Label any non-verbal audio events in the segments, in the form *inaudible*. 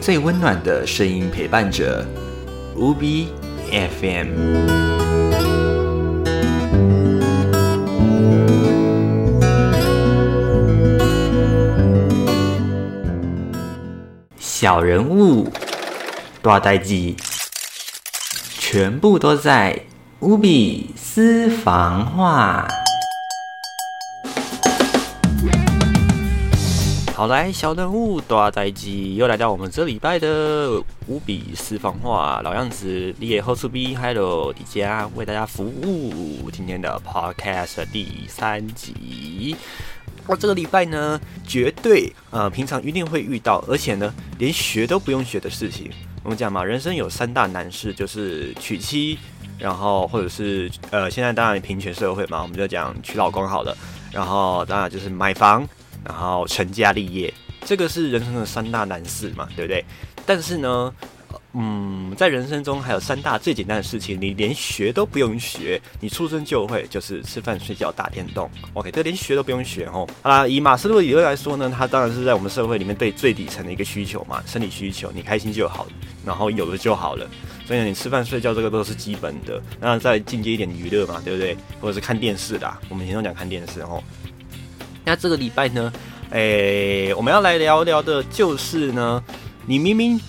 最温暖的声音陪伴着。无比 FM。小人物，大代记，全部都在无比私房话。好来，小人物大代记又来到我们这礼拜的无比私房话，老样子，你也后出 B Hello 迪迦为大家服务今天的 Podcast 第三集。我这个礼拜呢，绝对呃，平常一定会遇到，而且呢，连学都不用学的事情。我们讲嘛，人生有三大难事，就是娶妻，然后或者是呃，现在当然平权社会嘛，我们就讲娶老公好了。然后当然就是买房，然后成家立业，这个是人生的三大难事嘛，对不对？但是呢。嗯，在人生中还有三大最简单的事情，你连学都不用学，你出生就会，就是吃饭、睡觉、打电动。OK，这连学都不用学哦。好啦，以马斯洛理论来说呢，它当然是在我们社会里面对最底层的一个需求嘛，生理需求，你开心就好，然后有了就好了。所以你吃饭、睡觉这个都是基本的，那再进阶一点娱乐嘛，对不对？或者是看电视的，我们以前都讲看电视哦。那这个礼拜呢，诶，我们要来聊聊的就是呢，你明明。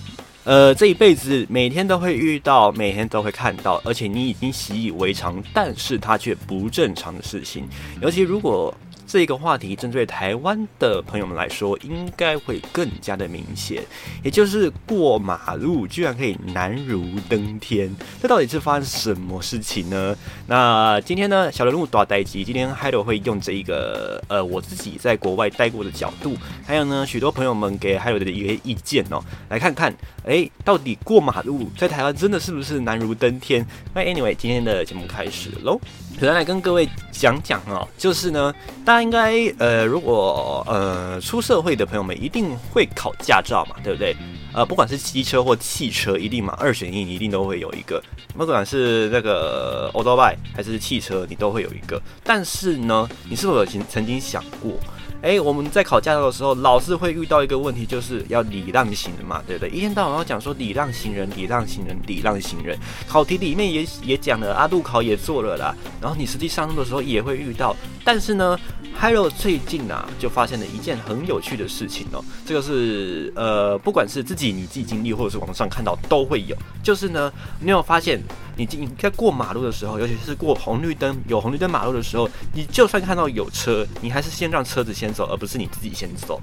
呃，这一辈子每天都会遇到，每天都会看到，而且你已经习以为常，但是它却不正常的事情，尤其如果。这个话题针对台湾的朋友们来说，应该会更加的明显。也就是过马路居然可以难如登天，这到底是发生什么事情呢？那今天呢，小人物大待机，今天海友会用这一个呃，我自己在国外待过的角度，还有呢，许多朋友们给海友的一个意见哦，来看看，哎，到底过马路在台湾真的是不是难如登天？那 Anyway，今天的节目开始喽。首先来跟各位讲讲哦，就是呢，大家应该呃，如果呃出社会的朋友们一定会考驾照嘛，对不对？呃，不管是机车或汽车，一定嘛，二选一，你一定都会有一个。不管是那个 o l d b i 还是汽车，你都会有一个。但是呢，你是否有曾曾经想过？哎，我们在考驾照的时候，老是会遇到一个问题，就是要礼让行人嘛，对不对？一天到晚要讲说礼让行人，礼让行人，礼让行人。考题里面也也讲了，阿杜考也做了啦。然后你实际上路的时候也会遇到。但是呢，Hello 最近啊，就发现了一件很有趣的事情哦。这个是呃，不管是自己你自己经历，或者是网上看到，都会有。就是呢，你有发现？你你在过马路的时候，尤其是过红绿灯有红绿灯马路的时候，你就算看到有车，你还是先让车子先走，而不是你自己先走。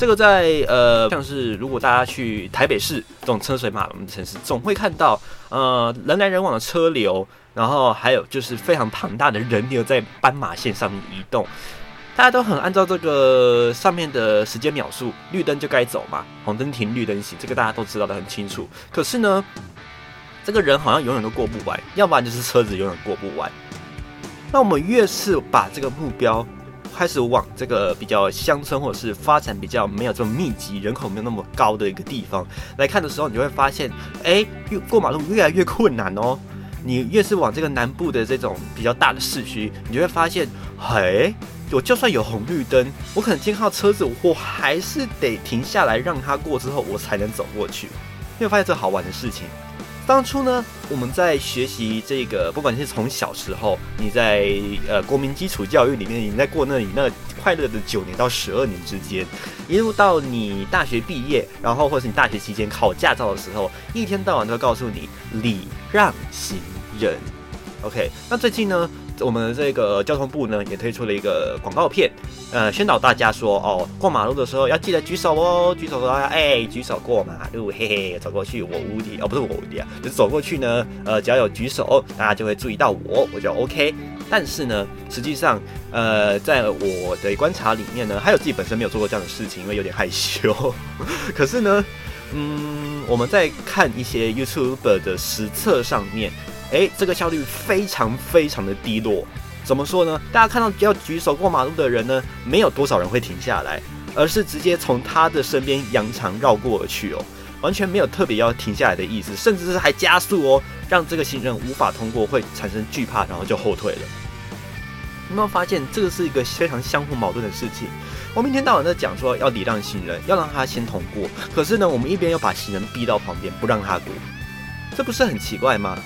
这个在呃，像是如果大家去台北市这种车水马龙的城市，总会看到呃人来人往的车流，然后还有就是非常庞大的人流在斑马线上面移动，大家都很按照这个上面的时间秒数，绿灯就该走嘛，红灯停，绿灯行，这个大家都知道的很清楚。可是呢？这个人好像永远都过不完，要不然就是车子永远过不完。那我们越是把这个目标开始往这个比较乡村或者是发展比较没有这么密集、人口没有那么高的一个地方来看的时候，你就会发现，哎，越过马路越来越困难哦。你越是往这个南部的这种比较大的市区，你就会发现，嘿，我就算有红绿灯，我可能经靠车子，我还是得停下来让它过之后，我才能走过去。你会发现这好玩的事情。当初呢，我们在学习这个，不管是从小时候，你在呃国民基础教育里面，你在过那里那快乐的九年到十二年之间，一路到你大学毕业，然后或是你大学期间考驾照的时候，一天到晚都告诉你礼让行人。OK，那最近呢？我们这个交通部呢，也推出了一个广告片，呃，宣导大家说，哦，过马路的时候要记得举手哦，举手说，哎，举手过马路，嘿嘿，走过去我无敌，哦，不是我无敌啊，就是走过去呢，呃，只要有举手，大家就会注意到我，我就 OK。但是呢，实际上，呃，在我的观察里面呢，还有自己本身没有做过这样的事情，因为有点害羞。*laughs* 可是呢，嗯，我们在看一些 YouTube 的实测上面。哎，这个效率非常非常的低落。怎么说呢？大家看到要举手过马路的人呢，没有多少人会停下来，而是直接从他的身边扬长绕过而去哦，完全没有特别要停下来的意思，甚至是还加速哦，让这个行人无法通过，会产生惧怕，然后就后退了。有没有发现这个是一个非常相互矛盾的事情？我们一天到晚在讲说要礼让行人，要让他先通过，可是呢，我们一边又把行人逼到旁边不让他过，这不是很奇怪吗？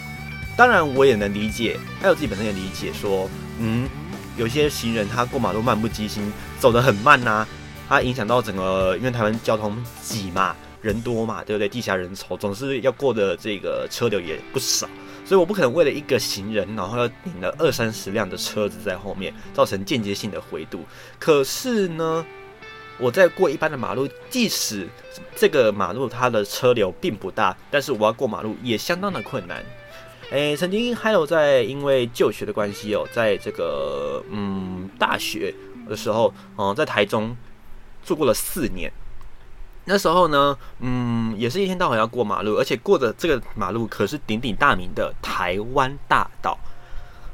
当然，我也能理解，还有自己本身也理解说，嗯，有些行人他过马路漫不经心，走得很慢呐，他影响到整个，因为台湾交通挤嘛，人多嘛，对不对？地下人稠，总是要过的这个车流也不少，所以我不可能为了一个行人，然后要顶了二三十辆的车子在后面，造成间接性的回堵。可是呢，我在过一般的马路，即使这个马路它的车流并不大，但是我要过马路也相当的困难。诶，曾经还有在因为就学的关系哦，在这个嗯大学的时候，嗯，在台中住过了四年。那时候呢，嗯，也是一天到晚要过马路，而且过的这个马路可是鼎鼎大名的台湾大道。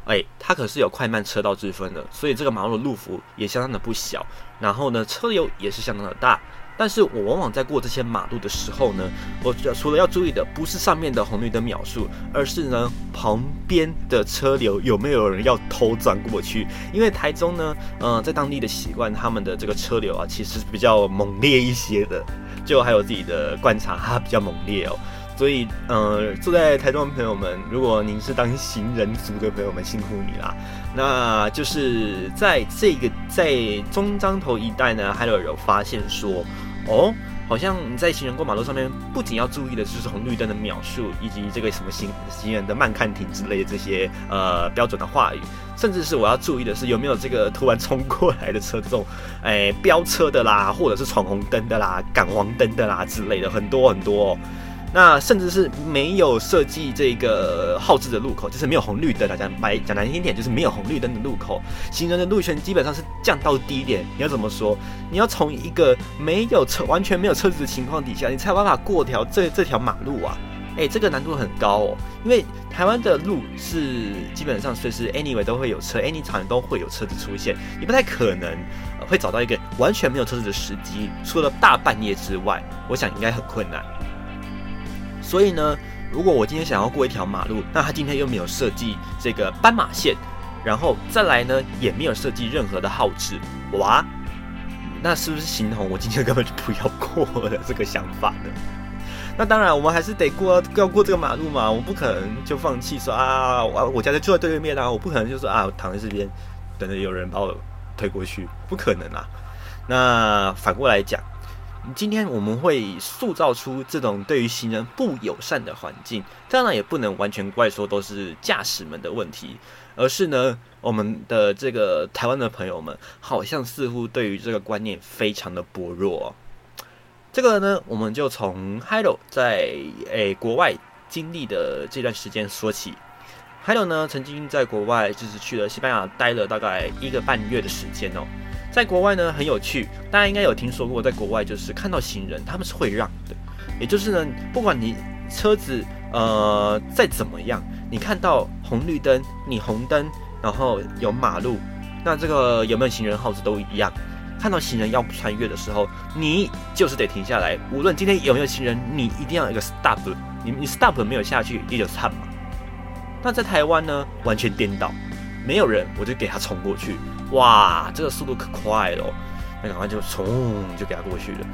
哎，它可是有快慢车道之分的，所以这个马路的路幅也相当的不小，然后呢，车流也是相当的大。但是我往往在过这些马路的时候呢，我除了要注意的不是上面的红绿灯秒数，而是呢旁边的车流有没有人要偷钻过去。因为台中呢，嗯，在当地的习惯，他们的这个车流啊，其实比较猛烈一些的。*laughs* 就还有自己的观察，它比较猛烈哦。所以，嗯，住在台中的朋友们，如果您是当行人族的朋友们，辛苦你啦。那就是在这个在中彰头一带呢，还有有发现说。哦，好像你在行人过马路上面，不仅要注意的就是红绿灯的秒数，以及这个什么行行人的慢看停之类的这些呃标准的话语，甚至是我要注意的是有没有这个突然冲过来的车这种，诶飙车的啦，或者是闯红灯的啦、赶黄灯的啦之类的，很多很多。那甚至是没有设计这个号志的路口，就是没有红绿灯的。讲白讲难听点，就是没有红绿灯的路口，行人的路权基本上是降到低点。你要怎么说？你要从一个没有车、完全没有车子的情况底下，你才有办法过条这这条马路啊！哎，这个难度很高哦，因为台湾的路是基本上随时 anyway 都会有车，any time 都会有车子出现，你不太可能会找到一个完全没有车子的时机，除了大半夜之外，我想应该很困难。所以呢，如果我今天想要过一条马路，那他今天又没有设计这个斑马线，然后再来呢，也没有设计任何的号志，哇，那是不是形同我今天根本就不要过的这个想法呢？*laughs* 那当然，我们还是得过要过这个马路嘛，我不可能就放弃说啊，我我家就住在对面啊，我不可能就说啊，我躺在这边等着有人把我推过去，不可能啊。那反过来讲。今天我们会塑造出这种对于行人不友善的环境，当然也不能完全怪说都是驾驶们的问题，而是呢，我们的这个台湾的朋友们好像似乎对于这个观念非常的薄弱。这个呢，我们就从 Hello 在诶国外经历的这段时间说起。Hello 呢，曾经在国外就是去了西班牙待了大概一个半月的时间哦。在国外呢很有趣，大家应该有听说过，在国外就是看到行人他们是会让的，也就是呢，不管你车子呃再怎么样，你看到红绿灯，你红灯，然后有马路，那这个有没有行人号子都一样，看到行人要穿越的时候，你就是得停下来，无论今天有没有行人，你一定要一个 stop，你你 stop 没有下去，你就惨嘛。那在台湾呢，完全颠倒，没有人我就给他冲过去。哇，这个速度可快了，那赶快就冲就给他过去了。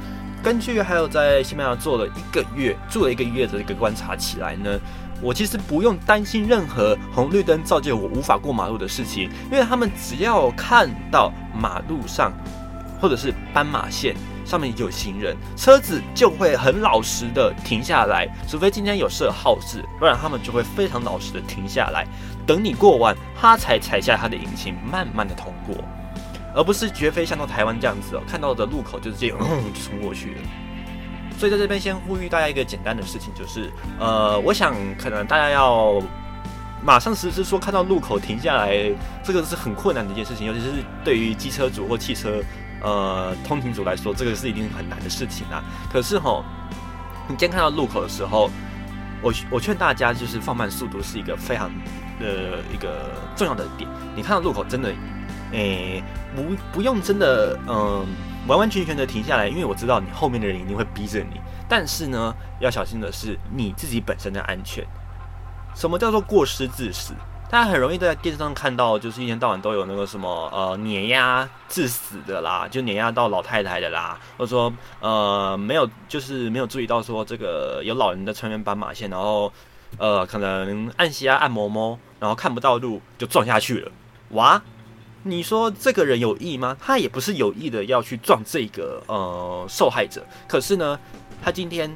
根据还有在西班牙做了一个月，住了一个月的一个观察起来呢，我其实不用担心任何红绿灯造就我无法过马路的事情，因为他们只要看到马路上或者是斑马线上面有行人，车子就会很老实的停下来，除非今天有设号志，不然他们就会非常老实的停下来。等你过完，他才踩下他的引擎，慢慢的通过，而不是绝非像到台湾这样子哦，看到的路口就直接嗯就冲过去了。*laughs* 所以在这边先呼吁大家一个简单的事情，就是呃，我想可能大家要马上实施说看到路口停下来，这个是很困难的一件事情，尤其是对于机车主或汽车呃通勤族来说，这个是一定很难的事情啊。可是哈，你今天看到路口的时候，我我劝大家就是放慢速度，是一个非常。的一个重要的点，你看到路口真的，诶，不不用真的，嗯，完完全全的停下来，因为我知道你后面的人一定会逼着你。但是呢，要小心的是你自己本身的安全。什么叫做过失致死？大家很容易在电视上看到，就是一天到晚都有那个什么呃碾压致死的啦，就碾压到老太太的啦，或者说呃没有就是没有注意到说这个有老人在穿越斑马线，然后呃可能按西啊按摩摩，然后看不到路就撞下去了。哇，你说这个人有意吗？他也不是有意的要去撞这个呃受害者，可是呢，他今天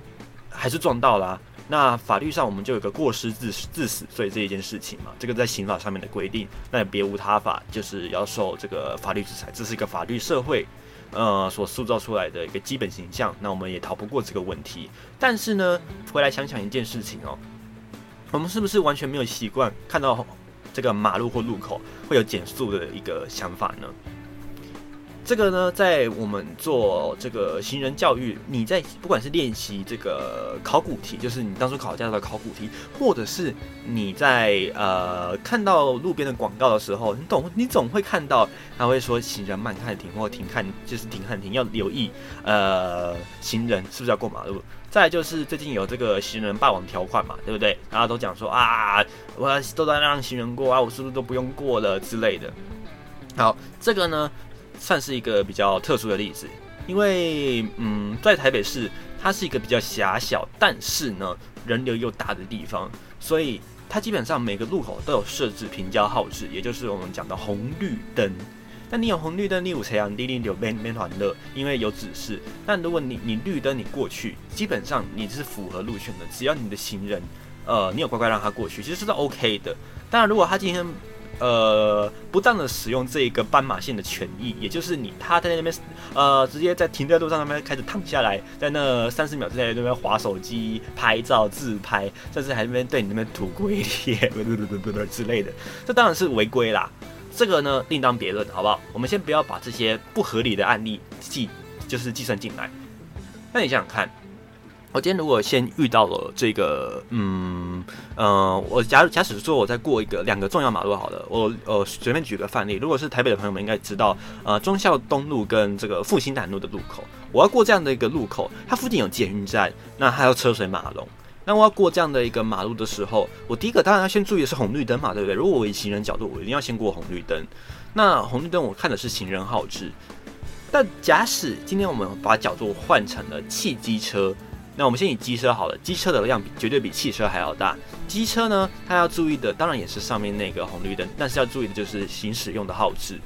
还是撞到了。那法律上我们就有个过失致致死罪这一件事情嘛，这个在刑法上面的规定，那也别无他法，就是要受这个法律制裁，这是一个法律社会，呃，所塑造出来的一个基本形象，那我们也逃不过这个问题。但是呢，回来想想一件事情哦，我们是不是完全没有习惯看到这个马路或路口会有减速的一个想法呢？这个呢，在我们做这个行人教育，你在不管是练习这个考古题，就是你当初考驾照的考古题，或者是你在呃看到路边的广告的时候，你总你总会看到他会说行人慢看停或停看，就是停看停要留意呃行人是不是要过马路。再就是最近有这个行人霸王条款嘛，对不对？大家都讲说啊，我都在让行人过啊，我是不是都不用过了之类的。好，这个呢。算是一个比较特殊的例子，因为嗯，在台北市，它是一个比较狭小，但是呢人流又大的地方，所以它基本上每个路口都有设置平交号志，也就是我们讲的红绿灯。那你有红绿灯，你有车啊，滴滴有边边团乐，因为有指示。但如果你你绿灯你过去，基本上你是符合路权的，只要你的行人，呃，你有乖乖让他过去，其实是 OK 的。当然，如果他今天呃，不当的使用这个斑马线的权益，也就是你他在那边，呃，直接在停在路上那边开始躺下来，在那三十秒之内那边划手机、拍照、自拍，甚至还那边对你那边吐龟贴，不不不不不之类的，这当然是违规啦。这个呢另当别论，好不好？我们先不要把这些不合理的案例计，就是计算进来。那你想想看。我今天如果先遇到了这个，嗯，呃，我假假使说我在过一个两个重要马路好了，我呃随便举个范例，如果是台北的朋友们应该知道，呃，忠孝东路跟这个复兴南路的路口，我要过这样的一个路口，它附近有捷运站，那还有车水马龙，那我要过这样的一个马路的时候，我第一个当然要先注意的是红绿灯嘛，对不对？如果我以行人角度，我一定要先过红绿灯，那红绿灯我看的是行人号志，但假使今天我们把角度换成了汽机车。那我们先以机车好了，机车的量比绝对比汽车还要大。机车呢，它要注意的当然也是上面那个红绿灯，但是要注意的就是行驶用的号志。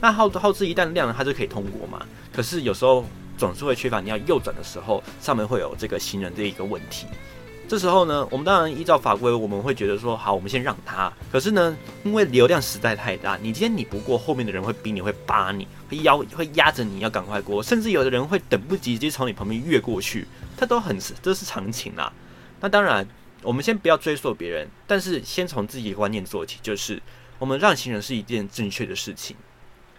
那号号字一旦亮了，它就可以通过嘛。可是有时候总是会缺乏，你要右转的时候，上面会有这个行人这一个问题。这时候呢，我们当然依照法规，我们会觉得说，好，我们先让他。可是呢，因为流量实在太大，你今天你不过，后面的人会逼你，会扒你，会压，会压着你要赶快过，甚至有的人会等不及，直接从你旁边越过去，他都很这是常情啦。那当然，我们先不要追溯别人，但是先从自己的观念做起，就是我们让行人是一件正确的事情。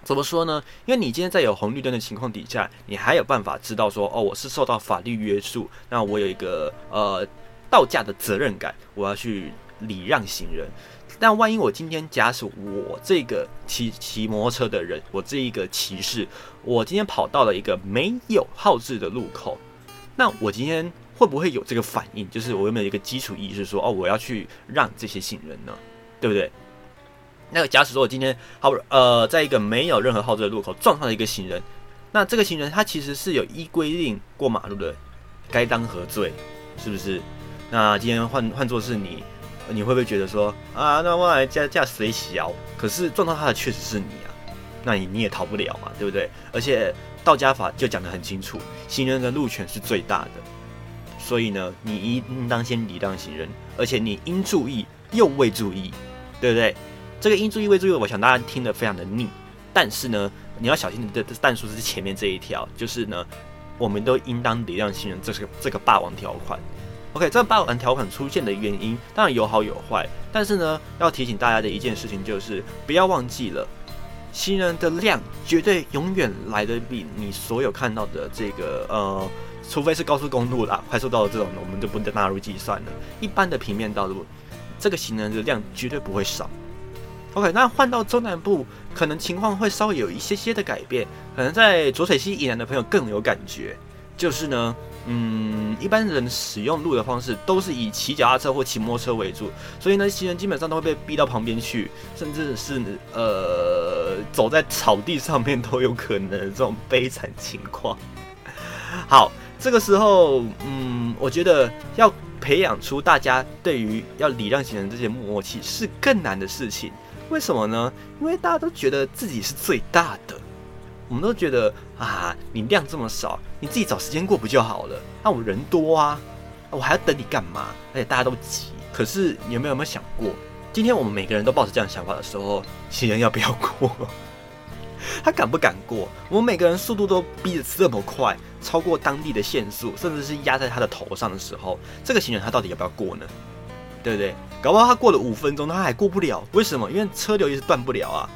怎么说呢？因为你今天在有红绿灯的情况底下，你还有办法知道说，哦，我是受到法律约束，那我有一个呃。道驾的责任感，我要去礼让行人。但万一我今天假使我这个骑骑摩托车的人，我这一个骑士，我今天跑到了一个没有号志的路口，那我今天会不会有这个反应？就是我有没有一个基础意识说，哦，我要去让这些行人呢？对不对？那假使说我今天好呃，在一个没有任何号志的路口撞上了一个行人，那这个行人他其实是有依规定过马路的，该当何罪？是不是？那今天换换作是你，你会不会觉得说啊，那我来驾驾谁小？可是撞到他的确实是你啊，那你你也逃不了嘛，对不对？而且道家法就讲得很清楚，行人的路权是最大的，所以呢，你应当先礼让行人，而且你应注意又未注意，对不对？这个应注意未注意，我想大家听得非常的腻，但是呢，你要小心的弹数是前面这一条，就是呢，我们都应当礼让行人，这是这个霸王条款。OK，这个霸王条款出现的原因当然有好有坏，但是呢，要提醒大家的一件事情就是，不要忘记了，行人的量绝对永远来的比你所有看到的这个呃，除非是高速公路啦、快速道路这种，我们就不纳入计算了。一般的平面道路，这个行人的量绝对不会少。OK，那换到中南部，可能情况会稍微有一些些的改变，可能在浊水溪以南的朋友更有感觉，就是呢。嗯，一般人使用路的方式都是以骑脚踏车或骑摩托车为主，所以呢，行人基本上都会被逼到旁边去，甚至是呃走在草地上面都有可能这种悲惨 *laughs* 情况。好，这个时候，嗯，我觉得要培养出大家对于要礼让行人这些默契是更难的事情。为什么呢？因为大家都觉得自己是最大的。我们都觉得啊，你量这么少，你自己找时间过不就好了？那我人多啊，我还要等你干嘛？而且大家都急。可是你有没有没有想过，今天我们每个人都抱着这样想法的时候，行人要不要过？*laughs* 他敢不敢过？我们每个人速度都逼得这么快，超过当地的限速，甚至是压在他的头上的时候，这个行人他到底要不要过呢？对不对？搞不好他过了五分钟，他还过不了。为什么？因为车流一直断不了啊。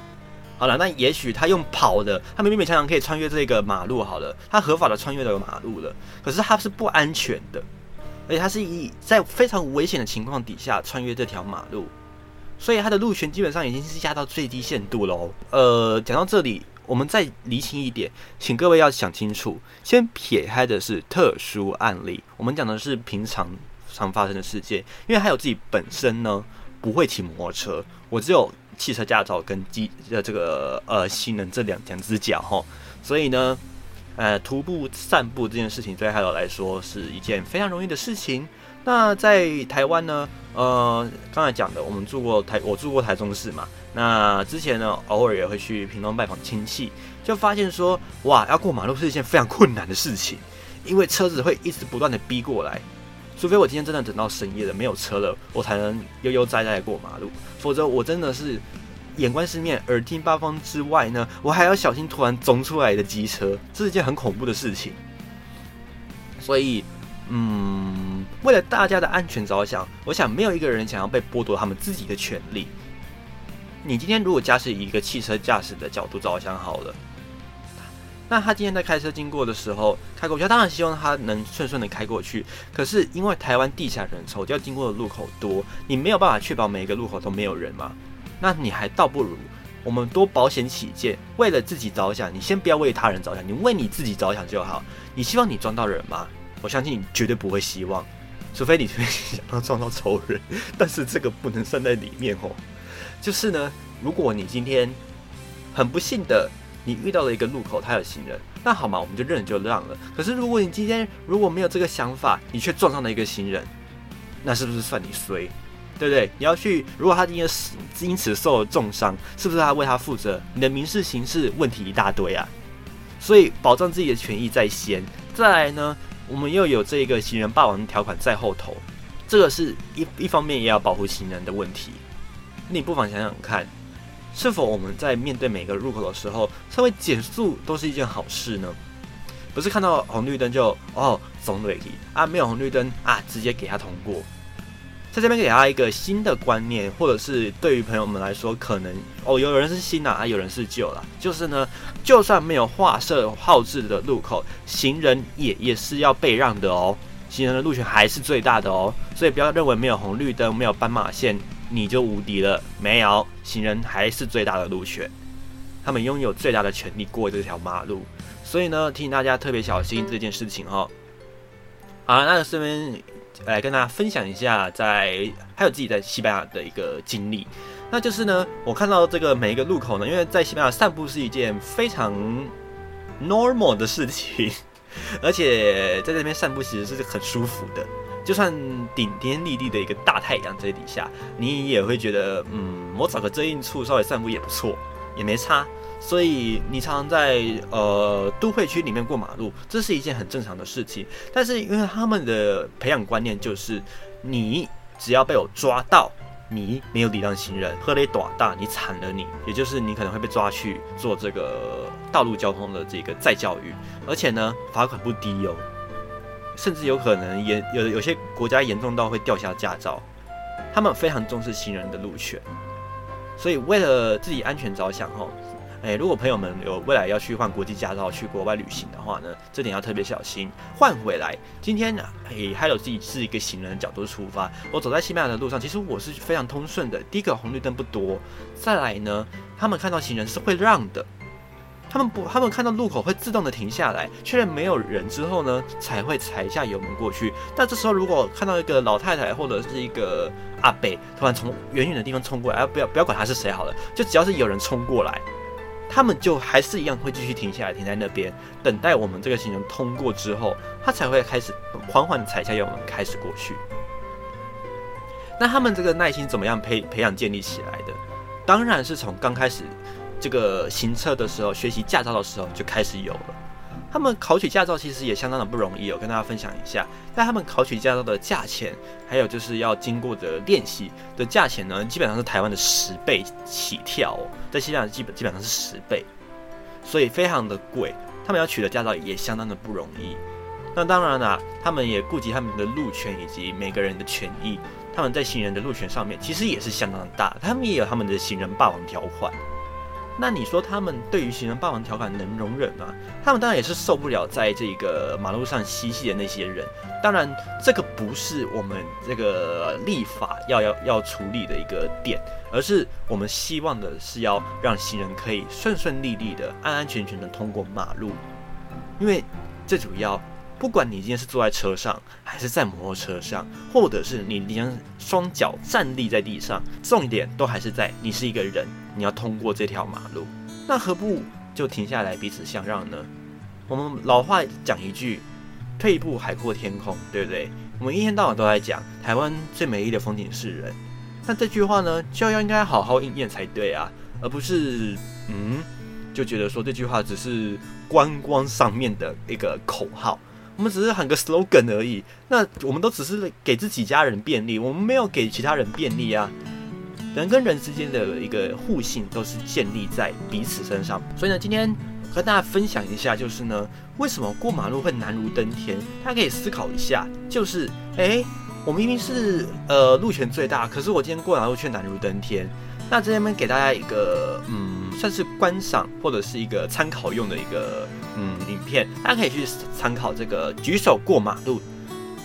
好了，那也许他用跑的，他勉勉强强可以穿越这个马路。好了，他合法的穿越了马路了，可是他是不安全的，而且他是以在非常危险的情况底下穿越这条马路，所以他的路权基本上已经是压到最低限度喽。呃，讲到这里，我们再厘清一点，请各位要想清楚，先撇开的是特殊案例，我们讲的是平常常发生的事件，因为还有自己本身呢不会骑摩托车，我只有。汽车驾照跟机呃这个呃行人这两两只脚哈，所以呢，呃徒步散步这件事情对海友来说是一件非常容易的事情。那在台湾呢，呃刚才讲的，我们住过台，我住过台中市嘛。那之前呢，偶尔也会去屏东拜访亲戚，就发现说，哇，要过马路是一件非常困难的事情，因为车子会一直不断的逼过来。除非我今天真的等到深夜了没有车了，我才能悠悠哉哉过马路，否则我真的是眼观四面，耳听八方之外呢，我还要小心突然冲出来的机车，这是件很恐怖的事情。所以，嗯，为了大家的安全着想，我想没有一个人想要被剥夺他们自己的权利。你今天如果驾驶以一个汽车驾驶的角度着想好了。那他今天在开车经过的时候，开过去，当然希望他能顺顺的开过去。可是因为台湾地下人稠，要经过的路口多，你没有办法确保每一个路口都没有人嘛？那你还倒不如我们多保险起见，为了自己着想，你先不要为他人着想，你为你自己着想就好。你希望你撞到人吗？我相信你绝对不会希望，除非你想要撞到仇人。*laughs* 但是这个不能算在里面哦。就是呢，如果你今天很不幸的。你遇到了一个路口，他有行人，那好嘛，我们就认就让了。可是如果你今天如果没有这个想法，你却撞上了一个行人，那是不是算你衰？对不对？你要去，如果他今天因此受了重伤，是不是他为他负责？你的民事、刑事问题一大堆啊！所以保障自己的权益在先，再来呢，我们又有这个行人霸王条款在后头，这个是一一方面也要保护行人的问题。你不妨想想看。是否我们在面对每个入口的时候，稍微减速都是一件好事呢？不是看到红绿灯就哦走对去啊，没有红绿灯啊，直接给他通过。在这边给他一个新的观念，或者是对于朋友们来说，可能哦有人是新的啊，有人是旧了。就是呢，就算没有画设号志的路口，行人也也是要被让的哦，行人的路权还是最大的哦。所以不要认为没有红绿灯、没有斑马线。你就无敌了？没有，行人还是最大的路权，他们拥有最大的权利过这条马路。所以呢，提醒大家特别小心这件事情哈。好，那顺便来跟大家分享一下，在还有自己在西班牙的一个经历。那就是呢，我看到这个每一个路口呢，因为在西班牙散步是一件非常 normal 的事情，*laughs* 而且在这边散步其实是很舒服的。就算顶天立地的一个大太阳在底下，你也会觉得，嗯，我找个遮阴处稍微散步也不错，也没差。所以你常常在呃都会区里面过马路，这是一件很正常的事情。但是因为他们的培养观念就是，你只要被我抓到，你没有礼让行人，喝了一短大，你惨了你，也就是你可能会被抓去做这个道路交通的这个再教育，而且呢罚款不低哦。甚至有可能严有有些国家严重到会吊销驾照，他们非常重视行人的路权，所以为了自己安全着想哦，哎，如果朋友们有未来要去换国际驾照去国外旅行的话呢，这点要特别小心。换回来，今天呢，哎，还有自己是一个行人的角度出发，我走在西班牙的路上，其实我是非常通顺的。第一个红绿灯不多，再来呢，他们看到行人是会让的。他们不，他们看到路口会自动的停下来，确认没有人之后呢，才会踩一下油门过去。但这时候如果看到一个老太太或者是一个阿伯突然从远远的地方冲过来，不要不要管他是谁好了，就只要是有人冲过来，他们就还是一样会继续停下来，停在那边等待我们这个行人通过之后，他才会开始缓缓踩下油门开始过去。那他们这个耐心怎么样培培养建立起来的？当然是从刚开始。这个行车的时候，学习驾照的时候就开始有了。他们考取驾照其实也相当的不容易，我跟大家分享一下。在他们考取驾照的价钱，还有就是要经过的练习的价钱呢，基本上是台湾的十倍起跳。在西兰基本基本上是十倍，所以非常的贵。他们要取得驾照也相当的不容易。那当然啦，他们也顾及他们的路权以及每个人的权益。他们在行人的路权上面其实也是相当的大，他们也有他们的行人霸王条款。那你说他们对于行人霸王条款能容忍吗？他们当然也是受不了在这个马路上嬉戏的那些人。当然，这个不是我们这个立法要要要处理的一个点，而是我们希望的是要让行人可以顺顺利利的、安安全全的通过马路。因为最主要，不管你今天是坐在车上，还是在摩托车上，或者是你将双脚站立在地上，重点都还是在你是一个人。你要通过这条马路，那何不就停下来彼此相让呢？我们老话讲一句，退一步海阔天空，对不对？我们一天到晚都在讲台湾最美丽的风景是人，那这句话呢，就要应该好好应验才对啊，而不是嗯，就觉得说这句话只是观光上面的一个口号，我们只是喊个 slogan 而已。那我们都只是给自己家人便利，我们没有给其他人便利啊。人跟人之间的一个互信都是建立在彼此身上，所以呢，今天和大家分享一下，就是呢，为什么过马路会难如登天？大家可以思考一下，就是，哎，我明明是呃路权最大，可是我今天过马路却难如登天。那这边给大家一个，嗯，算是观赏或者是一个参考用的一个，嗯，影片，大家可以去参考这个举手过马路。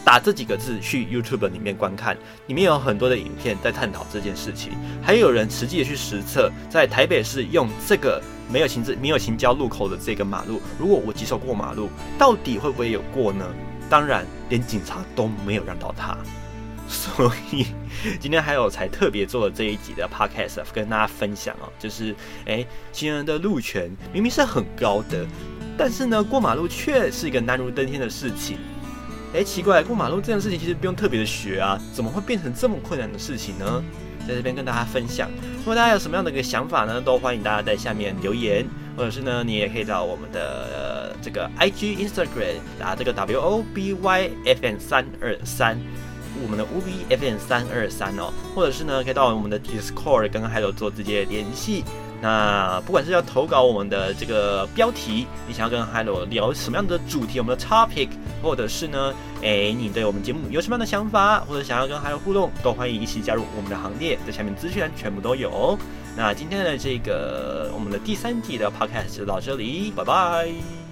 打这几个字去 YouTube 里面观看，里面有很多的影片在探讨这件事情，还有人实际的去实测，在台北市用这个没有行字、没有行交路口的这个马路，如果我举手过马路，到底会不会有过呢？当然，连警察都没有让到他，所以今天还有才特别做了这一集的 Podcast 跟大家分享哦，就是哎，行人的路权明明是很高的，但是呢，过马路却是一个难如登天的事情。哎，奇怪，过马路这件事情其实不用特别的学啊，怎么会变成这么困难的事情呢？在这边跟大家分享。如果大家有什么样的一个想法呢，都欢迎大家在下面留言，或者是呢，你也可以到我们的这个 IG Instagram 打这个 W O B Y F N 三二三，我们的 U B F N 三二三哦，或者是呢，可以到我们的 Discord 跟 Hello 做直接联系。那不管是要投稿我们的这个标题，你想要跟 Hello 聊什么样的主题，我们的 topic，或者是呢，哎，你对我们节目有什么样的想法，或者想要跟 Hello 互动，都欢迎一起加入我们的行列，在下面资讯全部都有。那今天的这个我们的第三季的 podcast 就到这里，拜拜。